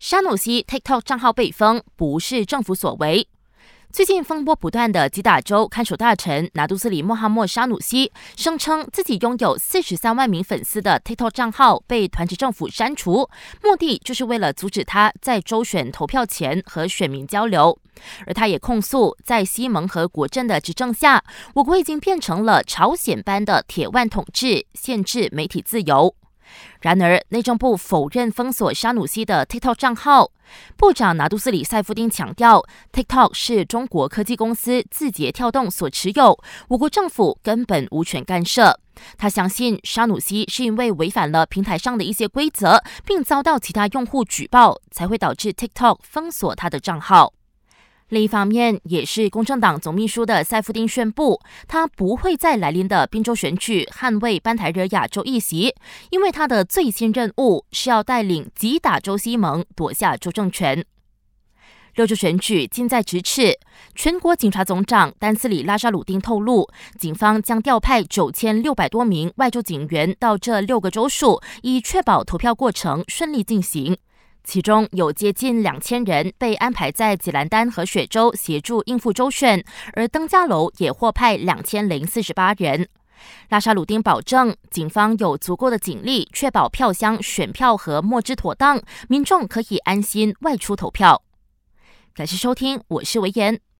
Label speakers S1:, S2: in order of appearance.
S1: 沙努西 TikTok 账号被封，不是政府所为。最近风波不断的吉打州看守大臣拿杜斯里·穆罕默沙努西声称自己拥有四十三万名粉丝的 TikTok 账号被团结政府删除，目的就是为了阻止他在州选投票前和选民交流。而他也控诉，在西蒙和国政的执政下，我国已经变成了朝鲜般的铁腕统治，限制媒体自由。然而，内政部否认封锁沙努西的 TikTok 账号。部长拿杜斯里塞夫丁强调，TikTok 是中国科技公司字节跳动所持有，我国政府根本无权干涉。他相信沙努西是因为违反了平台上的一些规则，并遭到其他用户举报，才会导致 TikTok 封锁他的账号。另一方面，也是公正党总秘书的塞夫丁宣布，他不会在来临的宾州选举捍卫班台热亚州议席，因为他的最新任务是要带领吉打州西盟夺下州政权。六州选举近在咫尺，全国警察总长丹斯里拉沙鲁丁透露，警方将调派九千六百多名外州警员到这六个州属，以确保投票过程顺利进行。其中有接近两千人被安排在济兰丹和雪州协助应付周选，而登嘉楼也获派两千零四十八人。拉沙鲁丁保证，警方有足够的警力，确保票箱、选票和墨汁妥当，民众可以安心外出投票。感谢收听，我是维言。